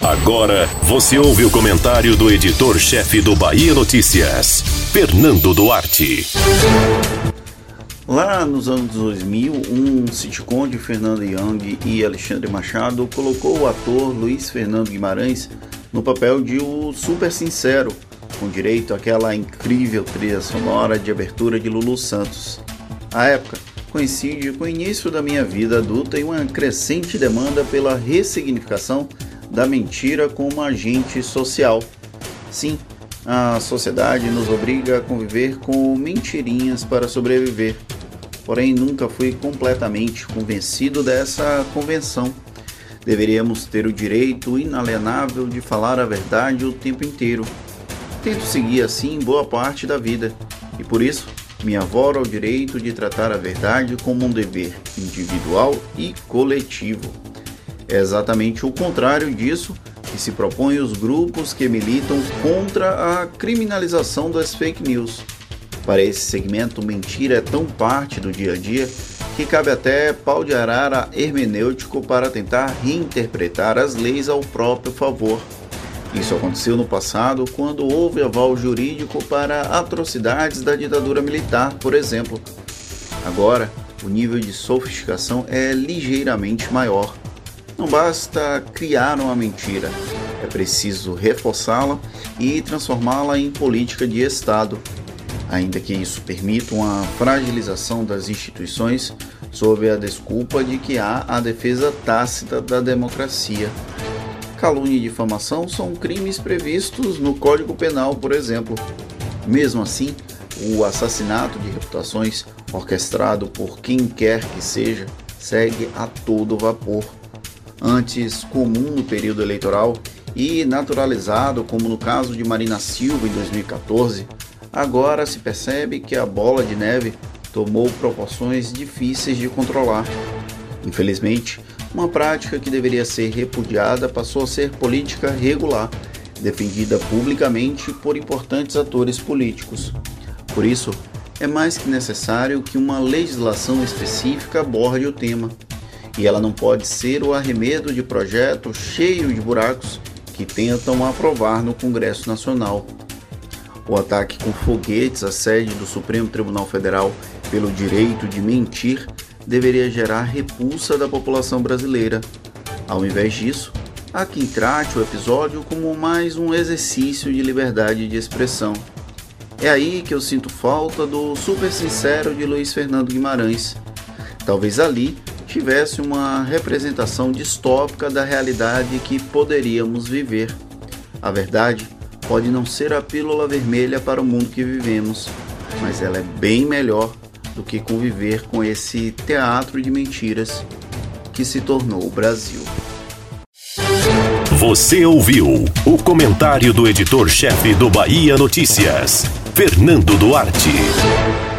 Agora você ouve o comentário do editor-chefe do Bahia Notícias, Fernando Duarte. Lá nos anos 2000, um sitcom de Fernando Young e Alexandre Machado colocou o ator Luiz Fernando Guimarães no papel de o super sincero, com direito àquela incrível trilha sonora de abertura de Lulu Santos. A época coincide com o início da minha vida adulta e uma crescente demanda pela ressignificação da mentira como agente social. Sim, a sociedade nos obriga a conviver com mentirinhas para sobreviver. Porém, nunca fui completamente convencido dessa convenção. Deveríamos ter o direito inalienável de falar a verdade o tempo inteiro. Tento seguir assim boa parte da vida, e por isso me avoro ao direito de tratar a verdade como um dever individual e coletivo. É exatamente o contrário disso que se propõem os grupos que militam contra a criminalização das fake news. Para esse segmento, mentira é tão parte do dia a dia que cabe até pau de arara hermenêutico para tentar reinterpretar as leis ao próprio favor. Isso aconteceu no passado quando houve aval jurídico para atrocidades da ditadura militar, por exemplo. Agora, o nível de sofisticação é ligeiramente maior. Não basta criar uma mentira, é preciso reforçá-la e transformá-la em política de Estado, ainda que isso permita uma fragilização das instituições sob a desculpa de que há a defesa tácita da democracia. Calúnia e difamação são crimes previstos no Código Penal, por exemplo. Mesmo assim, o assassinato de reputações orquestrado por quem quer que seja segue a todo vapor antes comum no período eleitoral e naturalizado, como no caso de Marina Silva em 2014, agora se percebe que a bola de neve tomou proporções difíceis de controlar. Infelizmente, uma prática que deveria ser repudiada passou a ser política regular, defendida publicamente por importantes atores políticos. Por isso, é mais que necessário que uma legislação específica aborde o tema e ela não pode ser o arremedo de projetos cheios de buracos que tentam aprovar no Congresso Nacional. O ataque com foguetes à sede do Supremo Tribunal Federal pelo direito de mentir deveria gerar repulsa da população brasileira. Ao invés disso, há quem trate o episódio como mais um exercício de liberdade de expressão. É aí que eu sinto falta do super sincero de Luiz Fernando Guimarães. Talvez ali tivesse uma representação distópica da realidade que poderíamos viver. A verdade pode não ser a pílula vermelha para o mundo que vivemos, mas ela é bem melhor do que conviver com esse teatro de mentiras que se tornou o Brasil. Você ouviu o comentário do editor-chefe do Bahia Notícias, Fernando Duarte.